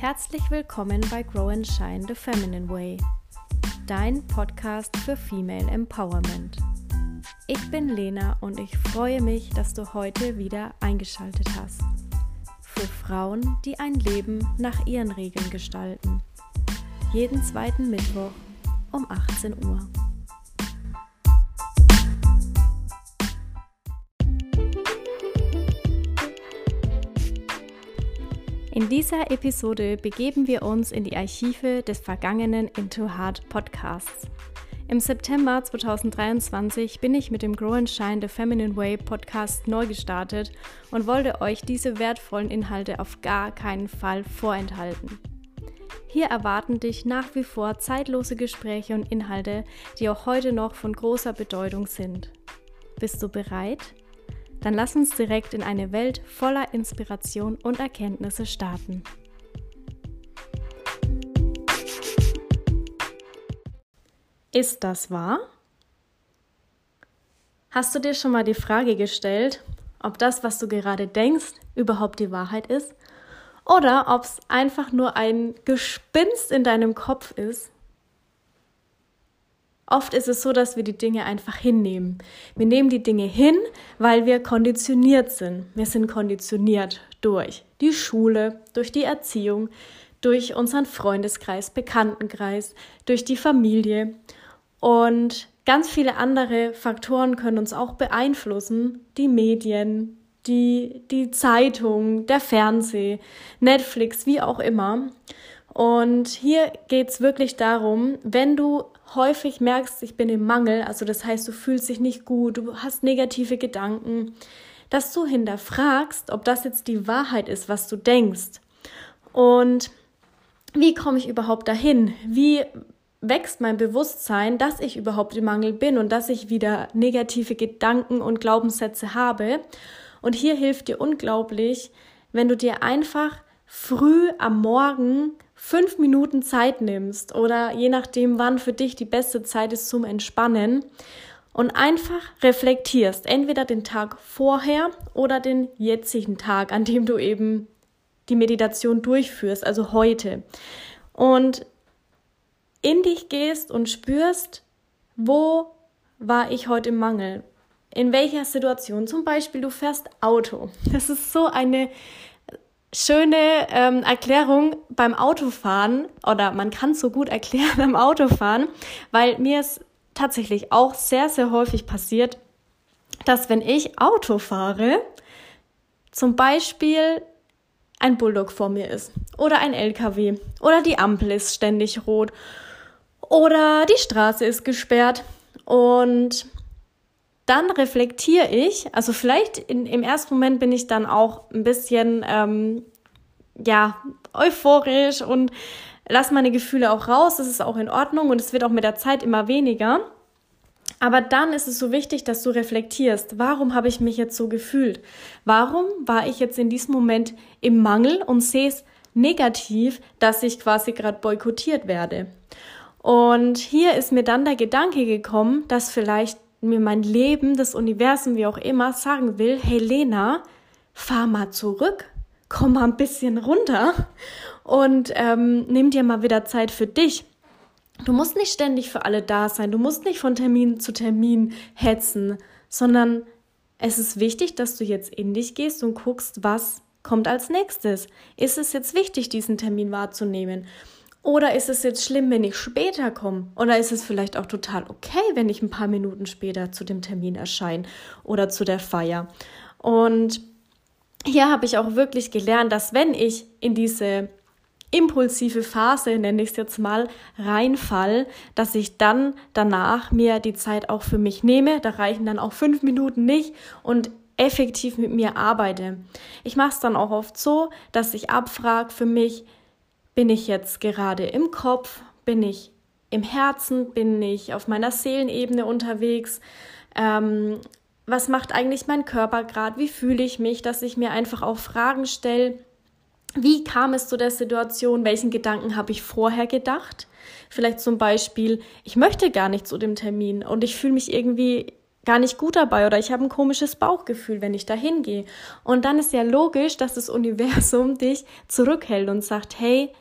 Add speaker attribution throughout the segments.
Speaker 1: Herzlich willkommen bei Grow and Shine the Feminine Way, dein Podcast für Female Empowerment. Ich bin Lena und ich freue mich, dass du heute wieder eingeschaltet hast. Für Frauen, die ein Leben nach ihren Regeln gestalten. Jeden zweiten Mittwoch um 18 Uhr. In dieser Episode begeben wir uns in die Archive des vergangenen Into Heart Podcasts. Im September 2023 bin ich mit dem Grow and Shine The Feminine Way Podcast neu gestartet und wollte euch diese wertvollen Inhalte auf gar keinen Fall vorenthalten. Hier erwarten dich nach wie vor zeitlose Gespräche und Inhalte, die auch heute noch von großer Bedeutung sind. Bist du bereit? Dann lass uns direkt in eine Welt voller Inspiration und Erkenntnisse starten. Ist das wahr? Hast du dir schon mal die Frage gestellt, ob das, was du gerade denkst, überhaupt die Wahrheit ist? Oder ob es einfach nur ein Gespinst in deinem Kopf ist, Oft ist es so, dass wir die Dinge einfach hinnehmen. Wir nehmen die Dinge hin, weil wir konditioniert sind. Wir sind konditioniert durch die Schule, durch die Erziehung, durch unseren Freundeskreis, Bekanntenkreis, durch die Familie. Und ganz viele andere Faktoren können uns auch beeinflussen. Die Medien, die, die Zeitung, der Fernseh, Netflix, wie auch immer. Und hier geht es wirklich darum, wenn du häufig merkst, ich bin im Mangel, also das heißt, du fühlst dich nicht gut, du hast negative Gedanken, dass du hinterfragst, ob das jetzt die Wahrheit ist, was du denkst. Und wie komme ich überhaupt dahin? Wie wächst mein Bewusstsein, dass ich überhaupt im Mangel bin und dass ich wieder negative Gedanken und Glaubenssätze habe? Und hier hilft dir unglaublich, wenn du dir einfach früh am Morgen fünf Minuten Zeit nimmst oder je nachdem, wann für dich die beste Zeit ist zum Entspannen und einfach reflektierst, entweder den Tag vorher oder den jetzigen Tag, an dem du eben die Meditation durchführst, also heute. Und in dich gehst und spürst, wo war ich heute im Mangel? In welcher Situation? Zum Beispiel, du fährst Auto. Das ist so eine schöne ähm, Erklärung beim Autofahren oder man kann so gut erklären beim Autofahren, weil mir es tatsächlich auch sehr, sehr häufig passiert, dass wenn ich Auto fahre, zum Beispiel ein Bulldog vor mir ist oder ein LKW oder die Ampel ist ständig rot oder die Straße ist gesperrt und dann reflektiere ich, also vielleicht in, im ersten Moment bin ich dann auch ein bisschen, ähm, ja, euphorisch und lasse meine Gefühle auch raus, das ist auch in Ordnung und es wird auch mit der Zeit immer weniger. Aber dann ist es so wichtig, dass du reflektierst, warum habe ich mich jetzt so gefühlt? Warum war ich jetzt in diesem Moment im Mangel und sehe es negativ, dass ich quasi gerade boykottiert werde? Und hier ist mir dann der Gedanke gekommen, dass vielleicht mir mein Leben, das Universum, wie auch immer, sagen will, hey Lena, fahr mal zurück, komm mal ein bisschen runter und ähm, nimm dir mal wieder Zeit für dich. Du musst nicht ständig für alle da sein, du musst nicht von Termin zu Termin hetzen, sondern es ist wichtig, dass du jetzt in dich gehst und guckst, was kommt als nächstes. Ist es jetzt wichtig, diesen Termin wahrzunehmen? Oder ist es jetzt schlimm, wenn ich später komme? Oder ist es vielleicht auch total okay, wenn ich ein paar Minuten später zu dem Termin erscheine oder zu der Feier? Und hier habe ich auch wirklich gelernt, dass wenn ich in diese impulsive Phase, nenne ich es jetzt mal, reinfall, dass ich dann danach mir die Zeit auch für mich nehme. Da reichen dann auch fünf Minuten nicht und effektiv mit mir arbeite. Ich mache es dann auch oft so, dass ich abfrage für mich, bin ich jetzt gerade im Kopf? Bin ich im Herzen? Bin ich auf meiner Seelenebene unterwegs? Ähm, was macht eigentlich mein Körper gerade? Wie fühle ich mich? Dass ich mir einfach auch Fragen stelle. Wie kam es zu der Situation? Welchen Gedanken habe ich vorher gedacht? Vielleicht zum Beispiel, ich möchte gar nicht zu dem Termin und ich fühle mich irgendwie gar nicht gut dabei oder ich habe ein komisches Bauchgefühl, wenn ich da hingehe. Und dann ist ja logisch, dass das Universum dich zurückhält und sagt, hey,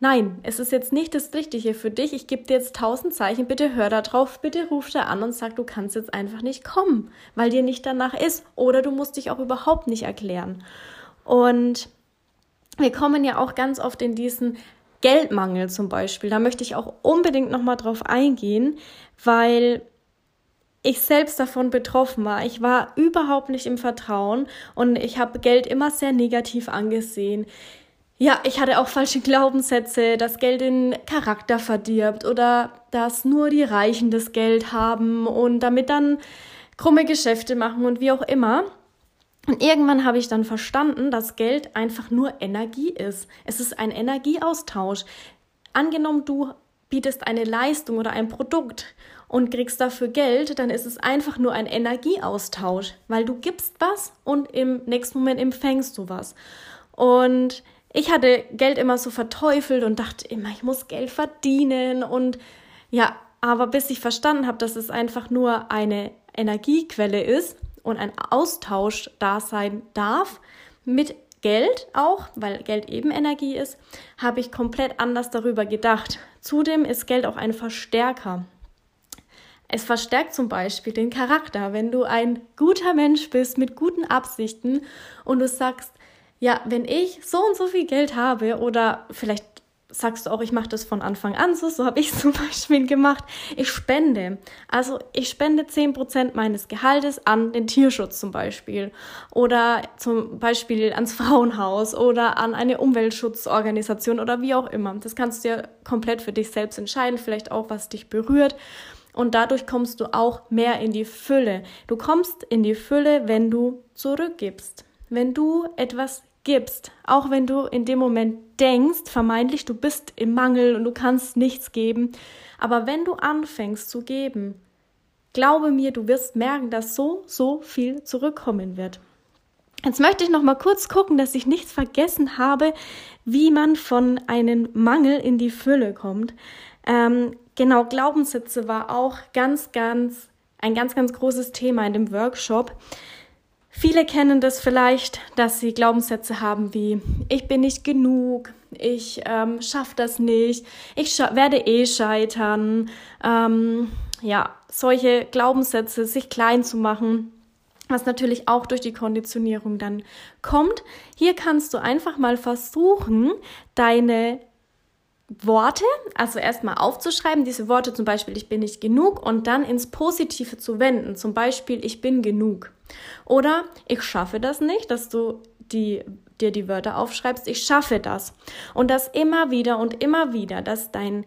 Speaker 1: nein, es ist jetzt nicht das Richtige für dich. Ich gebe dir jetzt tausend Zeichen, bitte hör da drauf, bitte ruf da an und sag, du kannst jetzt einfach nicht kommen, weil dir nicht danach ist. Oder du musst dich auch überhaupt nicht erklären. Und wir kommen ja auch ganz oft in diesen Geldmangel zum Beispiel. Da möchte ich auch unbedingt nochmal drauf eingehen, weil ich selbst davon betroffen war. Ich war überhaupt nicht im Vertrauen und ich habe Geld immer sehr negativ angesehen. Ja, ich hatte auch falsche Glaubenssätze, dass Geld den Charakter verdirbt oder dass nur die Reichen das Geld haben und damit dann krumme Geschäfte machen und wie auch immer. Und irgendwann habe ich dann verstanden, dass Geld einfach nur Energie ist. Es ist ein Energieaustausch. Angenommen, du bietest eine Leistung oder ein Produkt und kriegst dafür Geld, dann ist es einfach nur ein Energieaustausch, weil du gibst was und im nächsten Moment empfängst du was. Und ich hatte Geld immer so verteufelt und dachte immer, ich muss Geld verdienen und ja, aber bis ich verstanden habe, dass es einfach nur eine Energiequelle ist und ein Austausch da sein darf mit Geld auch, weil Geld eben Energie ist, habe ich komplett anders darüber gedacht. Zudem ist Geld auch ein Verstärker. Es verstärkt zum Beispiel den Charakter. Wenn du ein guter Mensch bist mit guten Absichten und du sagst, ja, wenn ich so und so viel Geld habe oder vielleicht sagst du auch, ich mache das von Anfang an so, so habe ich es zum Beispiel gemacht. Ich spende. Also ich spende 10% meines Gehaltes an den Tierschutz zum Beispiel oder zum Beispiel ans Frauenhaus oder an eine Umweltschutzorganisation oder wie auch immer. Das kannst du ja komplett für dich selbst entscheiden, vielleicht auch, was dich berührt. Und dadurch kommst du auch mehr in die Fülle. Du kommst in die Fülle, wenn du zurückgibst. Wenn du etwas gibst, auch wenn du in dem Moment denkst, vermeintlich, du bist im Mangel und du kannst nichts geben, aber wenn du anfängst zu geben, glaube mir, du wirst merken, dass so, so viel zurückkommen wird. Jetzt möchte ich noch mal kurz gucken, dass ich nichts vergessen habe, wie man von einem Mangel in die Fülle kommt. Ähm, genau, Glaubenssätze war auch ganz, ganz, ein ganz, ganz großes Thema in dem Workshop. Viele kennen das vielleicht, dass sie Glaubenssätze haben wie ich bin nicht genug, ich ähm, schaffe das nicht, ich werde eh scheitern. Ähm, ja, solche Glaubenssätze, sich klein zu machen, was natürlich auch durch die Konditionierung dann kommt. Hier kannst du einfach mal versuchen, deine Worte, also erstmal aufzuschreiben, diese Worte zum Beispiel, ich bin nicht genug und dann ins Positive zu wenden, zum Beispiel, ich bin genug. Oder ich schaffe das nicht, dass du die, dir die Wörter aufschreibst, ich schaffe das. Und das immer wieder und immer wieder, dass dein,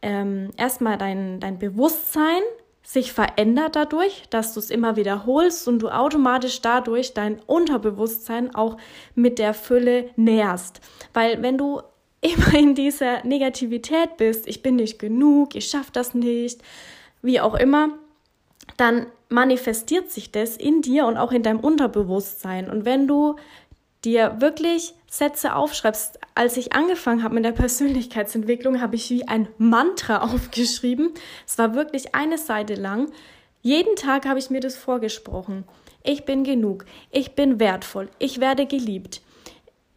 Speaker 1: ähm, erstmal dein, dein Bewusstsein sich verändert dadurch, dass du es immer wiederholst und du automatisch dadurch dein Unterbewusstsein auch mit der Fülle näherst. Weil wenn du immer in dieser Negativität bist, ich bin nicht genug, ich schaffe das nicht, wie auch immer, dann manifestiert sich das in dir und auch in deinem Unterbewusstsein. Und wenn du dir wirklich Sätze aufschreibst, als ich angefangen habe mit der Persönlichkeitsentwicklung, habe ich wie ein Mantra aufgeschrieben. Es war wirklich eine Seite lang. Jeden Tag habe ich mir das vorgesprochen. Ich bin genug, ich bin wertvoll, ich werde geliebt,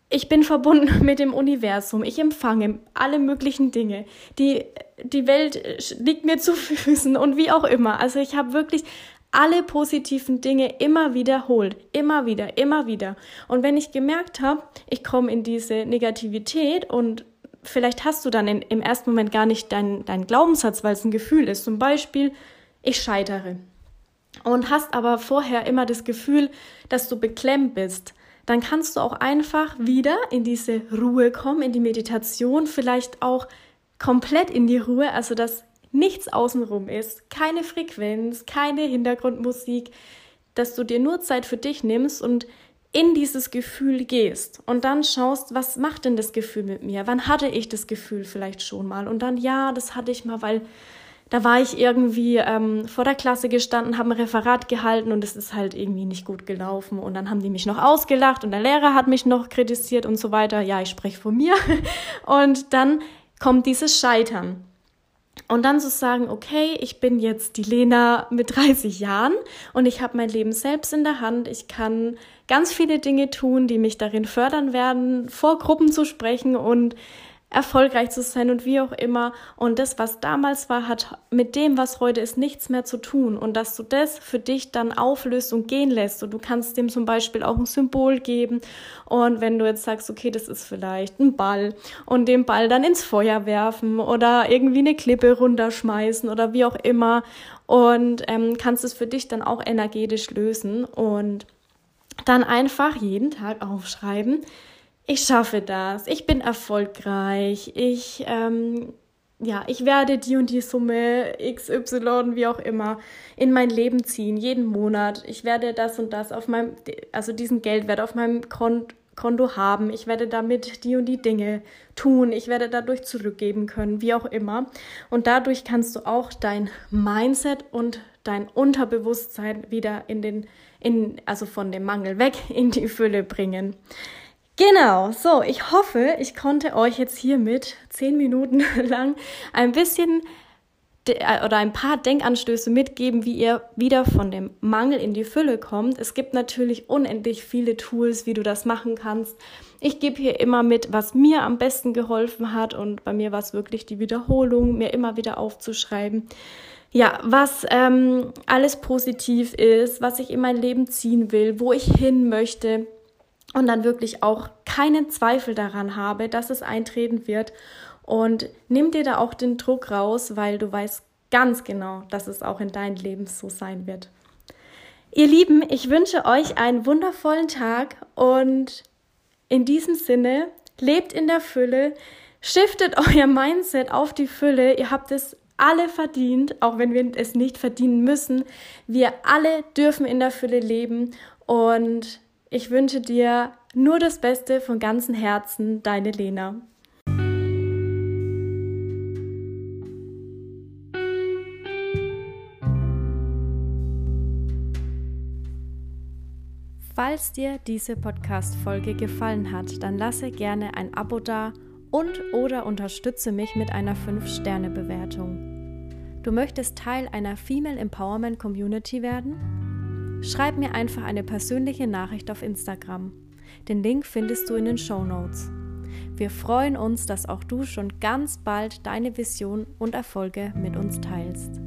Speaker 1: ich bin verbunden mit dem Universum, ich empfange alle möglichen Dinge. Die, die Welt liegt mir zu Füßen und wie auch immer. Also ich habe wirklich alle positiven Dinge immer wiederholt, immer wieder, immer wieder. Und wenn ich gemerkt habe, ich komme in diese Negativität und vielleicht hast du dann in, im ersten Moment gar nicht deinen dein Glaubenssatz, weil es ein Gefühl ist. Zum Beispiel, ich scheitere. Und hast aber vorher immer das Gefühl, dass du beklemmt bist. Dann kannst du auch einfach wieder in diese Ruhe kommen, in die Meditation, vielleicht auch komplett in die Ruhe, also dass nichts außenrum ist, keine Frequenz, keine Hintergrundmusik, dass du dir nur Zeit für dich nimmst und in dieses Gefühl gehst und dann schaust, was macht denn das Gefühl mit mir? Wann hatte ich das Gefühl vielleicht schon mal? Und dann, ja, das hatte ich mal, weil da war ich irgendwie ähm, vor der Klasse gestanden, habe ein Referat gehalten und es ist halt irgendwie nicht gut gelaufen. Und dann haben die mich noch ausgelacht und der Lehrer hat mich noch kritisiert und so weiter. Ja, ich spreche von mir. Und dann kommt dieses Scheitern. Und dann zu sagen, okay, ich bin jetzt die Lena mit 30 Jahren und ich habe mein Leben selbst in der Hand. Ich kann ganz viele Dinge tun, die mich darin fördern werden, vor Gruppen zu sprechen und erfolgreich zu sein und wie auch immer. Und das, was damals war, hat mit dem, was heute ist, nichts mehr zu tun. Und dass du das für dich dann auflöst und gehen lässt. Und du kannst dem zum Beispiel auch ein Symbol geben. Und wenn du jetzt sagst, okay, das ist vielleicht ein Ball und den Ball dann ins Feuer werfen oder irgendwie eine Klippe runterschmeißen oder wie auch immer. Und ähm, kannst es für dich dann auch energetisch lösen und dann einfach jeden Tag aufschreiben, ich schaffe das, ich bin erfolgreich, ich, ähm, ja, ich werde die und die Summe XY, wie auch immer, in mein Leben ziehen, jeden Monat. Ich werde das und das auf meinem, also diesen Geldwert auf meinem Konto Konto haben. Ich werde damit die und die Dinge tun. Ich werde dadurch zurückgeben können, wie auch immer. Und dadurch kannst du auch dein Mindset und dein Unterbewusstsein wieder in den, in, also von dem Mangel weg in die Fülle bringen. Genau, so, ich hoffe, ich konnte euch jetzt hiermit zehn Minuten lang ein bisschen äh, oder ein paar Denkanstöße mitgeben, wie ihr wieder von dem Mangel in die Fülle kommt. Es gibt natürlich unendlich viele Tools, wie du das machen kannst. Ich gebe hier immer mit, was mir am besten geholfen hat und bei mir war es wirklich die Wiederholung, mir immer wieder aufzuschreiben. Ja, was ähm, alles positiv ist, was ich in mein Leben ziehen will, wo ich hin möchte und dann wirklich auch keinen Zweifel daran habe, dass es eintreten wird. Und nimm dir da auch den Druck raus, weil du weißt ganz genau, dass es auch in deinem Leben so sein wird. Ihr Lieben, ich wünsche euch einen wundervollen Tag und in diesem Sinne, lebt in der Fülle, shiftet euer Mindset auf die Fülle. Ihr habt es alle verdient, auch wenn wir es nicht verdienen müssen. Wir alle dürfen in der Fülle leben und ich wünsche dir nur das Beste von ganzem Herzen, deine Lena. Falls dir diese Podcast-Folge gefallen hat, dann lasse gerne ein Abo da und oder unterstütze mich mit einer 5-Sterne-Bewertung. Du möchtest Teil einer Female Empowerment Community werden? Schreib mir einfach eine persönliche Nachricht auf Instagram. Den Link findest du in den Show Notes. Wir freuen uns, dass auch du schon ganz bald deine Vision und Erfolge mit uns teilst.